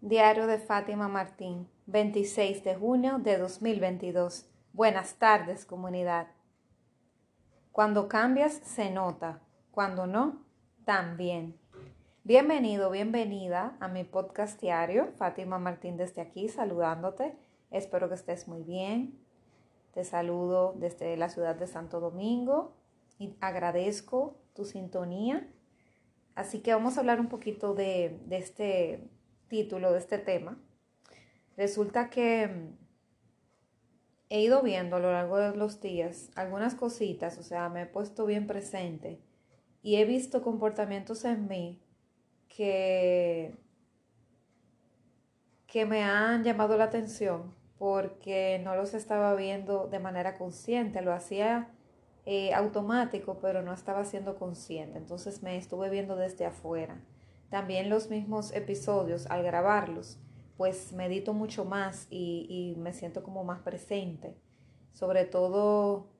Diario de Fátima Martín, 26 de junio de 2022. Buenas tardes, comunidad. Cuando cambias, se nota. Cuando no, también. Bienvenido, bienvenida a mi podcast diario. Fátima Martín desde aquí, saludándote. Espero que estés muy bien. Te saludo desde la ciudad de Santo Domingo y agradezco tu sintonía. Así que vamos a hablar un poquito de, de este título de este tema, resulta que mm, he ido viendo a lo largo de los días algunas cositas, o sea, me he puesto bien presente y he visto comportamientos en mí que, que me han llamado la atención porque no los estaba viendo de manera consciente, lo hacía eh, automático, pero no estaba siendo consciente, entonces me estuve viendo desde afuera. También los mismos episodios, al grabarlos, pues medito mucho más y, me siento como más presente. Sobre todo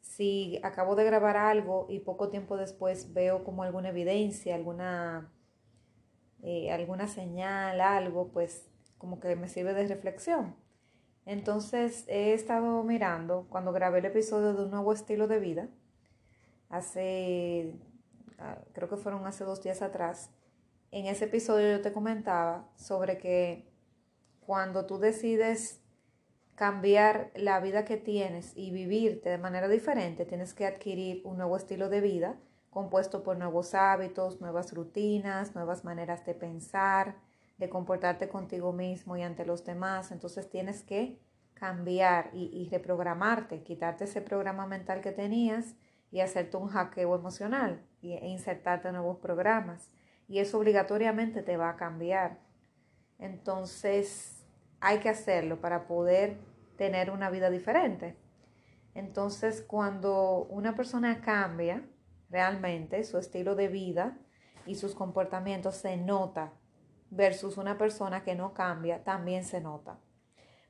si acabo de grabar algo y poco tiempo después veo como alguna evidencia, alguna, eh, alguna señal, algo, pues como que me sirve de reflexión. Entonces he estado mirando cuando grabé el episodio de un nuevo estilo de vida, hace creo que fueron hace dos días atrás, en ese episodio yo te comentaba sobre que cuando tú decides cambiar la vida que tienes y vivirte de manera diferente, tienes que adquirir un nuevo estilo de vida compuesto por nuevos hábitos, nuevas rutinas, nuevas maneras de pensar, de comportarte contigo mismo y ante los demás. Entonces tienes que cambiar y, y reprogramarte, quitarte ese programa mental que tenías y hacerte un hackeo emocional e insertarte nuevos programas. Y eso obligatoriamente te va a cambiar. Entonces, hay que hacerlo para poder tener una vida diferente. Entonces, cuando una persona cambia realmente su estilo de vida y sus comportamientos, se nota versus una persona que no cambia, también se nota.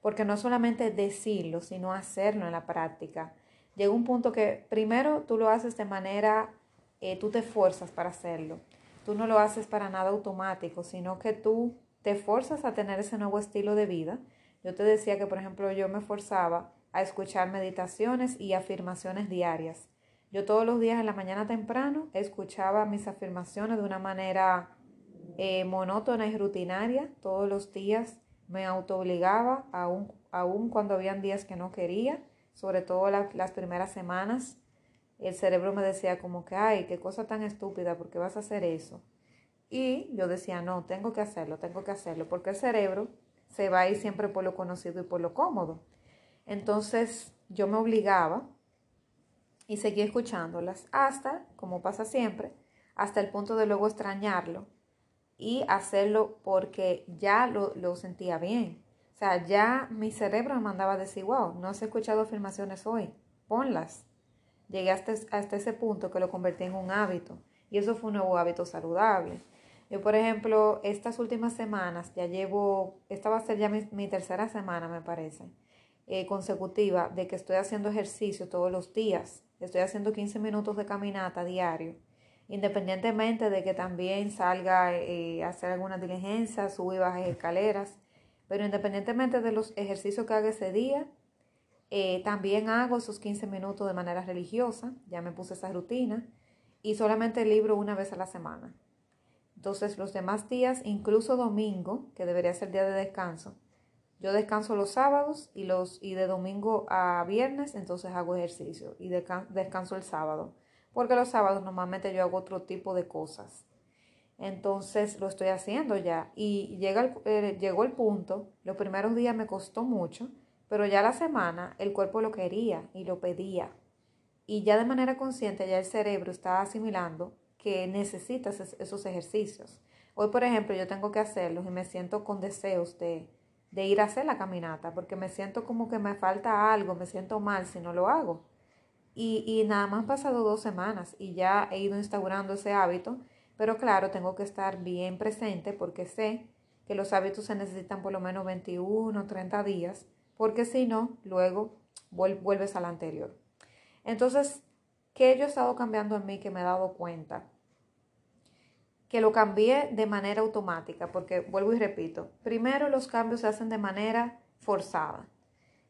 Porque no solamente decirlo, sino hacerlo en la práctica llega un punto que primero tú lo haces de manera, eh, tú te esfuerzas para hacerlo. Tú no lo haces para nada automático, sino que tú te esfuerzas a tener ese nuevo estilo de vida. Yo te decía que, por ejemplo, yo me esforzaba a escuchar meditaciones y afirmaciones diarias. Yo todos los días en la mañana temprano escuchaba mis afirmaciones de una manera eh, monótona y rutinaria. Todos los días me autoobligaba, aún, aún cuando habían días que no quería sobre todo las primeras semanas, el cerebro me decía como que, ay, qué cosa tan estúpida, ¿por qué vas a hacer eso? Y yo decía, no, tengo que hacerlo, tengo que hacerlo, porque el cerebro se va a ir siempre por lo conocido y por lo cómodo. Entonces yo me obligaba y seguía escuchándolas hasta, como pasa siempre, hasta el punto de luego extrañarlo y hacerlo porque ya lo, lo sentía bien. O sea, ya mi cerebro me mandaba a decir, wow, no has escuchado afirmaciones hoy, ponlas. Llegué hasta, ese punto que lo convertí en un hábito y eso fue un nuevo hábito saludable. Yo, por ejemplo, estas últimas semanas, ya llevo, esta va a ser ya mi, tercera semana, me parece, eh, consecutiva, de que estoy haciendo ejercicio todos los días. Estoy haciendo 15 minutos de caminata diario, independientemente de que también salga eh, a hacer alguna diligencia, subo y baje escaleras. Pero independientemente de los ejercicios que haga ese día, eh, también hago esos 15 minutos de manera religiosa, ya me puse esa rutina, y solamente libro una vez a la semana. Entonces los demás días, incluso domingo, que debería ser día de descanso, yo descanso los sábados y, los, y de domingo a viernes, entonces hago ejercicio y descanso el sábado, porque los sábados normalmente yo hago otro tipo de cosas. Entonces lo estoy haciendo ya. Y llega eh, llegó el punto, los primeros días me costó mucho, pero ya la semana el cuerpo lo quería y lo pedía. Y ya de manera consciente ya el cerebro está asimilando que necesitas esos ejercicios. Hoy, por ejemplo, yo tengo que hacerlos y me siento con deseos de, de ir a hacer la caminata, porque me siento como que me falta algo, me siento mal si no lo hago. Y, y nada más han pasado dos semanas y ya he ido instaurando ese hábito pero claro, tengo que estar bien presente porque sé que los hábitos se necesitan por lo menos 21 o 30 días, porque si no, luego vuelves al anterior. Entonces, ¿qué yo he estado cambiando en mí que me he dado cuenta? que lo cambié de manera automática, porque vuelvo y repito, primero los cambios se hacen de manera forzada.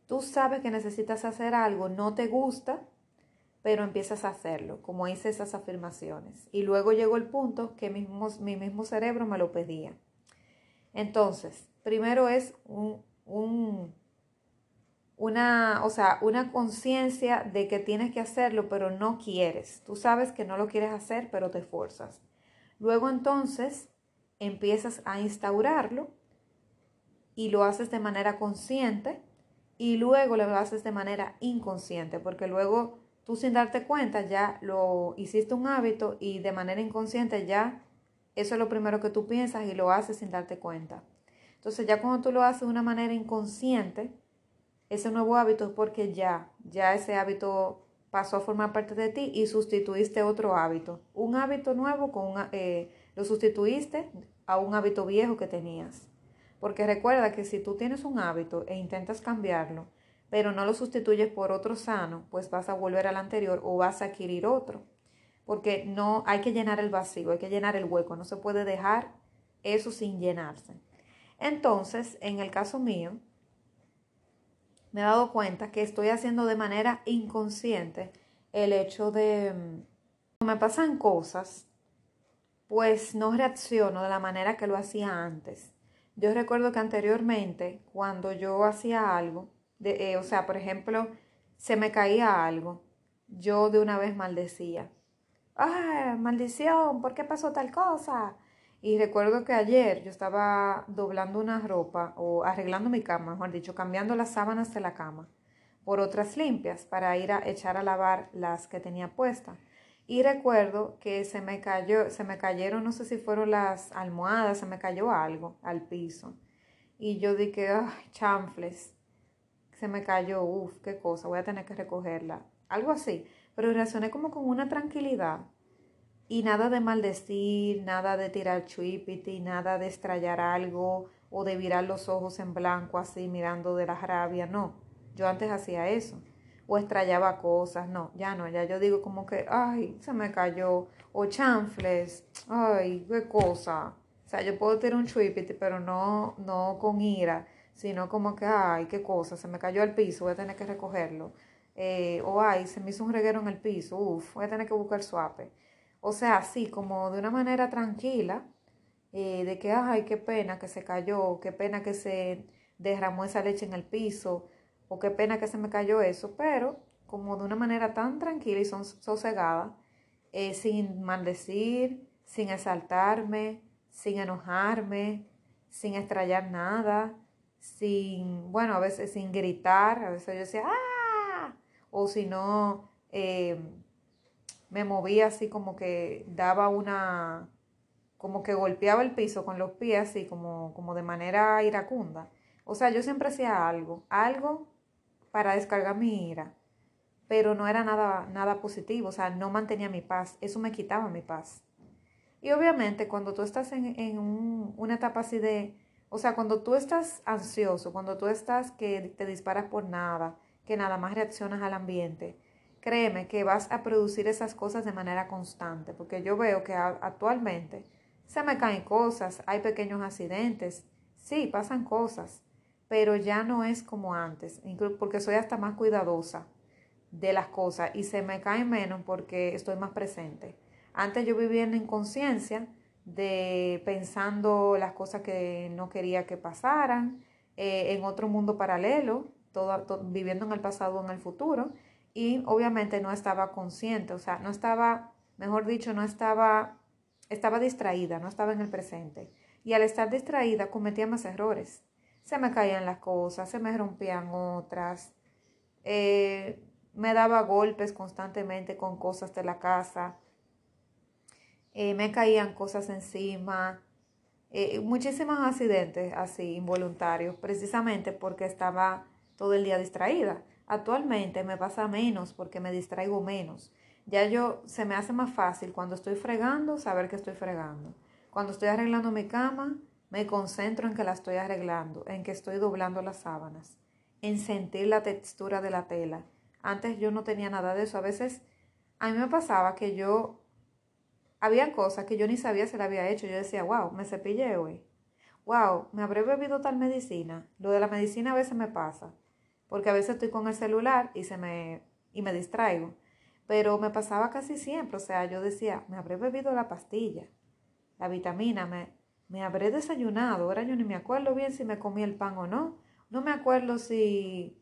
Tú sabes que necesitas hacer algo, no te gusta, pero empiezas a hacerlo, como hice esas afirmaciones. Y luego llegó el punto que mi mismo, mi mismo cerebro me lo pedía. Entonces, primero es un, un una, o sea, una conciencia de que tienes que hacerlo, pero no quieres. Tú sabes que no lo quieres hacer, pero te esfuerzas. Luego entonces empiezas a instaurarlo y lo haces de manera consciente y luego lo haces de manera inconsciente, porque luego tú sin darte cuenta ya lo hiciste un hábito y de manera inconsciente ya eso es lo primero que tú piensas y lo haces sin darte cuenta. Entonces ya cuando tú lo haces de una manera inconsciente, ese nuevo hábito es porque ya, ya ese hábito pasó a formar parte de ti y sustituiste otro hábito. Un hábito nuevo con eh, lo sustituiste a un hábito viejo que tenías. Porque recuerda que si tú tienes un hábito e intentas cambiarlo, pero no lo sustituyes por otro sano, pues vas a volver al anterior o vas a adquirir otro. Porque no hay que llenar el vacío, hay que llenar el hueco, no se puede dejar eso sin llenarse. Entonces, en el caso mío, me he dado cuenta que estoy haciendo de manera inconsciente el hecho de, mm, me pasan cosas, pues no reacciono de la manera que lo hacía antes. Yo recuerdo que anteriormente, cuando yo hacía algo, de, eh, o sea, por ejemplo, se me caía algo, yo de una vez maldecía. ¡Ay, maldición! ¿Por qué pasó tal cosa? Y recuerdo que ayer yo estaba doblando una ropa o arreglando mi cama, mejor dicho, cambiando las sábanas de la cama por otras limpias para ir a echar a lavar las que tenía puestas. Y recuerdo que se me cayó, se me cayeron, no sé si fueron las almohadas, se me cayó algo al piso. Y yo dije, ay, chanfles, se me cayó, uff, qué cosa, voy a tener que recogerla. Algo así. Pero reaccioné como con una tranquilidad y nada de maldecir, nada de tirar chuipiti, nada de estrellar algo o de virar los ojos en blanco así mirando de la rabia, no. Yo antes hacía eso. O estrellaba cosas, no, ya no, ya yo digo como que, ay, se me cayó. O chanfles, ay, qué cosa. O sea, yo puedo tirar un chuipiti, pero no, no con ira, sino como que, ay, qué cosa, se me cayó al piso, voy a tener que recogerlo. Eh, o ay, se me hizo un reguero en el piso, uff, voy a tener que buscar suape. O sea, así como de una manera tranquila, eh, de que, ay, qué pena que se cayó, qué pena que se derramó esa leche en el piso, o qué pena que se me cayó eso, pero como de una manera tan tranquila y sosegada, eh, sin maldecir, sin exaltarme, sin enojarme, sin estrellar nada, sin, bueno, a veces sin gritar, a veces yo decía, ¡ah! O si no, eh, me movía así como que daba una, como que golpeaba el piso con los pies así como, como de manera iracunda. O sea, yo siempre hacía algo, algo para descargar mi ira, pero no era nada, nada positivo, o sea, no mantenía mi paz, eso me quitaba mi paz. Y obviamente cuando tú estás en, en un, una etapa así de, o sea, cuando tú estás ansioso, cuando tú estás que te disparas por nada, que nada más reaccionas al ambiente, créeme que vas a producir esas cosas de manera constante, porque yo veo que actualmente se me caen cosas, hay pequeños accidentes, sí, pasan cosas, pero ya no es como antes, porque soy hasta más cuidadosa de las cosas y se me caen menos porque estoy más presente. Antes yo vivía en inconsciencia de pensando las cosas que no quería que pasaran, eh, en otro mundo paralelo, todo, viviendo en el pasado o en el futuro, y obviamente no estaba consciente, o sea, no estaba, mejor dicho, no estaba, estaba distraída, no estaba en el presente. Y al estar distraída cometía más errores. Se me caían las cosas, se me rompían otras, eh, me daba golpes constantemente con cosas de la casa, eh, me caían cosas encima, eh, muchísimos accidentes así involuntarios, precisamente porque estaba todo el día distraída. Actualmente me pasa menos porque me distraigo menos. Ya yo se me hace más fácil cuando estoy fregando saber que estoy fregando. Cuando estoy arreglando mi cama, me concentro en que la estoy arreglando, en que estoy doblando las sábanas, en sentir la textura de la tela. Antes yo no tenía nada de eso. A veces a mí me pasaba que yo había cosas que yo ni sabía si la había hecho. Yo decía, wow, me cepillé hoy. Wow, me habré bebido tal medicina. Lo de la medicina a veces me pasa, porque a veces estoy con el celular y se me y me distraigo. Pero me pasaba casi siempre, o sea, yo decía, me habré bebido la pastilla, la vitamina, me, me habré desayunado. Ahora yo ni me acuerdo bien si me comí el pan o no. No me acuerdo si,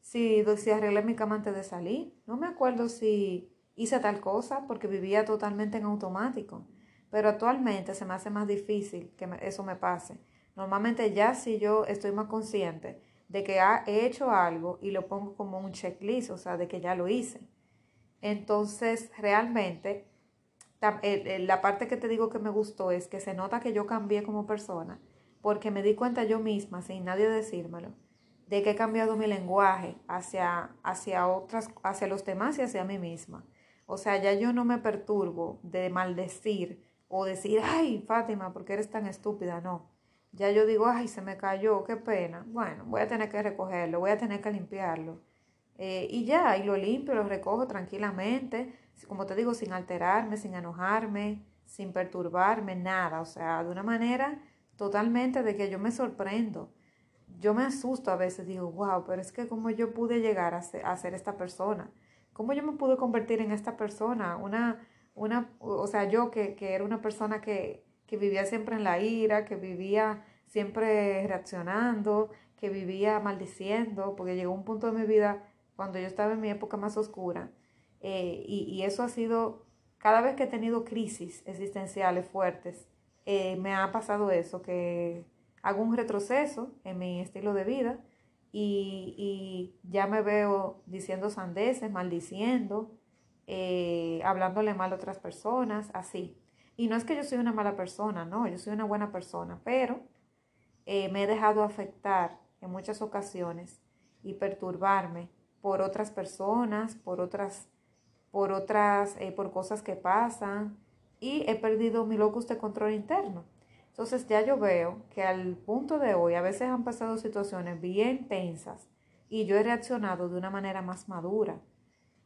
si, si arreglé mi cama antes de salir. No me acuerdo si hice tal cosa porque vivía totalmente en automático. Pero actualmente se me hace más difícil que eso me pase. Normalmente ya si yo estoy más consciente de que he hecho algo y lo pongo como un checklist, o sea, de que ya lo hice. Entonces, realmente, la parte que te digo que me gustó es que se nota que yo cambié como persona, porque me di cuenta yo misma, sin nadie decírmelo, de que he cambiado mi lenguaje hacia, hacia otras, hacia los demás y hacia mí misma. O sea, ya yo no me perturbo de maldecir o decir, ay, Fátima, ¿por qué eres tan estúpida? No. Ya yo digo, ay, se me cayó, qué pena. Bueno, voy a tener que recogerlo, voy a tener que limpiarlo. Eh, y ya, y lo limpio, lo recojo tranquilamente, como te digo, sin alterarme, sin enojarme, sin perturbarme, nada. O sea, de una manera totalmente de que yo me sorprendo. Yo me asusto a veces, digo, wow, pero es que como yo pude llegar a ser, a ser esta persona. ¿Cómo yo me pude convertir en esta persona? Una, una, o sea, yo que, que era una persona que, que vivía siempre en la ira, que vivía siempre reaccionando, que vivía maldiciendo, porque llegó un punto de mi vida cuando yo estaba en mi época más oscura, eh, y, y, eso ha sido, cada vez que he tenido crisis existenciales fuertes, eh, me ha pasado eso, que hago un retroceso en mi estilo de vida, y, ya me veo diciendo sandeces, maldiciendo, eh, hablándole mal a otras personas, así. Y no es que yo soy una mala persona, no, yo soy una buena persona, pero eh, me he dejado afectar en muchas ocasiones y perturbarme por otras personas, por otras, por otras, eh, por cosas que pasan y he perdido mi locus de control interno. Entonces ya yo veo que al punto de hoy a veces han pasado situaciones bien tensas y yo he reaccionado de una manera más madura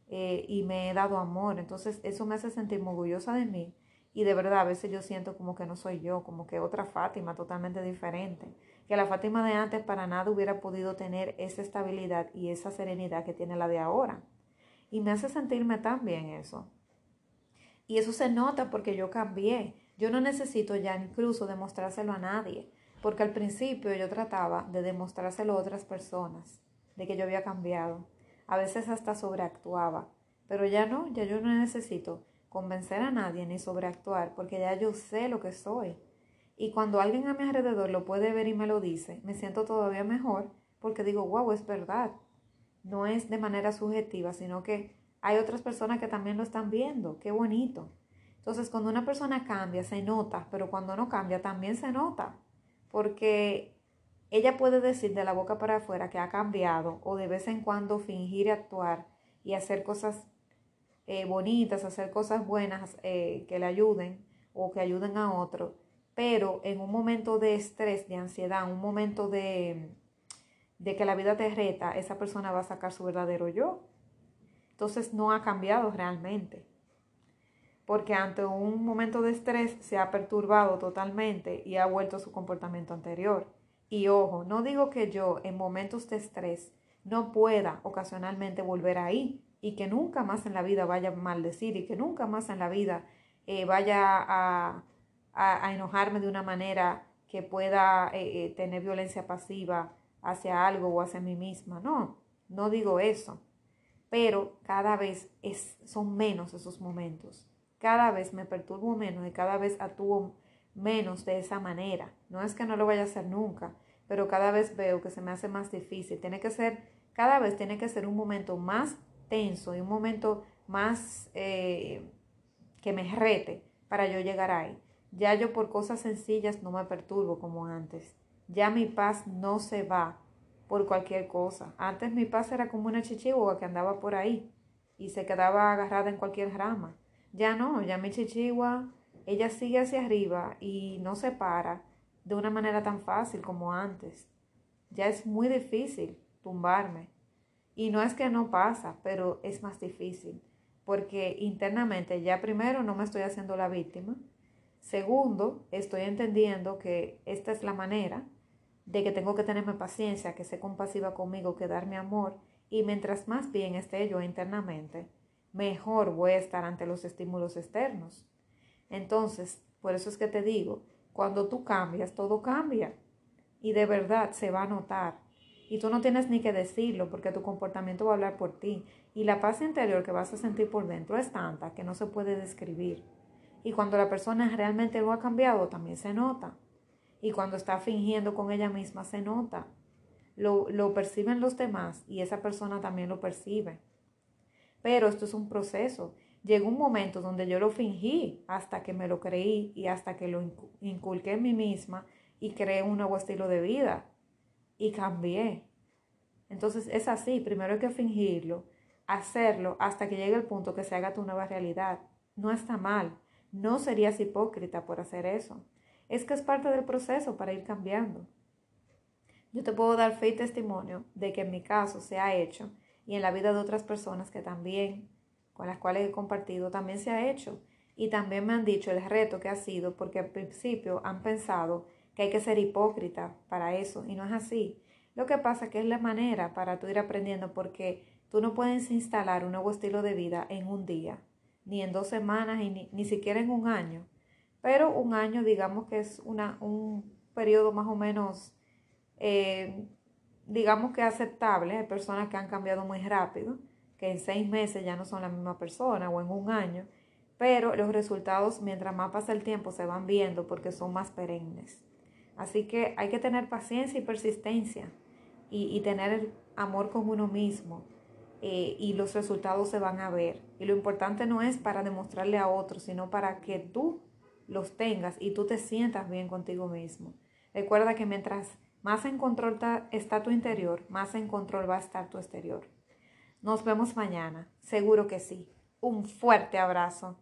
eh, y me he dado amor. Entonces eso me hace sentir orgullosa de mí y de verdad a veces yo siento como que no soy yo, como que otra Fátima totalmente diferente. Que la Fátima de antes para nada hubiera podido tener esa estabilidad y esa serenidad que tiene la de ahora. Y me hace sentirme tan bien eso. Y eso se nota porque yo cambié. Yo no necesito ya incluso demostrárselo a nadie, porque al principio yo trataba de demostrárselo a otras personas, de que yo había cambiado. A veces hasta sobreactuaba, pero ya no, ya yo no necesito convencer a nadie ni sobreactuar, porque ya yo sé lo que soy. Y cuando alguien a mi alrededor lo puede ver y me lo dice, me siento todavía mejor porque digo, wow, es verdad. No es de manera subjetiva, sino que hay otras personas que también lo están viendo. Qué bonito. Entonces, cuando una persona cambia, se nota, pero cuando no cambia, también se nota, porque ella puede decir de la boca para afuera que ha cambiado o de vez en cuando fingir actuar y hacer cosas eh, bonitas, hacer cosas buenas eh, que le ayuden o que ayuden a otro, pero en un momento de estrés, de ansiedad, un momento de, de que la vida te reta, esa persona va a sacar su verdadero yo. Entonces no ha cambiado realmente porque ante un momento de estrés se ha perturbado totalmente y ha vuelto a su comportamiento anterior. Y ojo, no digo que yo en momentos de estrés no pueda ocasionalmente volver ahí y que nunca más en la vida vaya a maldecir y que nunca más en la vida eh, vaya a, enojarme de una manera que pueda eh, eh, tener violencia pasiva hacia algo o hacia mí misma. No, no digo eso. Pero cada vez es, son menos esos momentos cada vez me perturbo menos y cada vez actúo menos de esa manera. No es que no lo vaya a hacer nunca, pero cada vez veo que se me hace más difícil. Tiene que ser, cada vez tiene que ser un momento más tenso un momento más eh, que me rete para yo llegar ahí. Ya yo por cosas sencillas no me perturbo como antes. Ya mi paz no se va por cualquier cosa. Antes mi paz era como una chichigua que andaba por ahí y se quedaba agarrada en cualquier rama. Ya no, ya mi chichigua, ella sigue hacia arriba y no se para de una manera tan fácil como antes. Ya es muy difícil tumbarme. Y no es que no pasa, pero es más difícil. porque internamente ya primero no me estoy haciendo la víctima, segundo, estoy entendiendo que esta es la manera de que tengo que tenerme paciencia, que ser compasiva conmigo, que darme amor, y mientras más bien esté yo internamente, mejor voy a estar ante los estímulos externos. Entonces, por eso es que te digo, cuando tú cambias, todo cambia. Y de verdad se va a notar. Y tú no tienes ni que decirlo porque tu comportamiento va a hablar por ti. Y la paz interior que vas a sentir por dentro es tanta que no se puede describir. Y cuando la persona realmente lo ha cambiado, también se nota. Y cuando está fingiendo con ella misma, se nota. Lo, lo perciben los demás y esa persona también lo percibe. Pero esto es un proceso. Llegó un momento donde yo lo fingí hasta que me lo creí y hasta que lo inculqué en mí misma y creé un nuevo estilo de vida y cambié. Entonces es así, primero hay que fingirlo, hacerlo hasta que llegue el punto que se haga tu nueva realidad. No está mal, no serías hipócrita por hacer eso. Es que es parte del proceso para ir cambiando. Yo te puedo dar fe y testimonio de que en mi caso se ha hecho y en la vida de otras personas que también, con las cuales he compartido, también se ha hecho. Y también me han dicho el reto que ha sido porque al principio han pensado que hay que ser hipócrita para eso y no es así. Lo que pasa que es la manera para tú ir aprendiendo porque tú no puedes instalar un nuevo estilo de vida en un día, ni en dos semanas, y ni, siquiera en un año. Pero un año digamos que es una, un periodo más o menos eh, digamos que aceptable. Hay personas que han cambiado muy rápido, que en seis meses ya no son la misma persona o en un año, pero los resultados mientras más pasa el tiempo se van viendo porque son más perennes. Así que hay que tener paciencia y persistencia y, tener amor con uno mismo eh, y los resultados se van a ver. Y lo importante no es para demostrarle a otros, sino para que tú los tengas y tú te sientas bien contigo mismo. Recuerda que mientras más en control está tu interior, más en control va a estar tu exterior. Nos vemos mañana, seguro que sí. Un fuerte abrazo.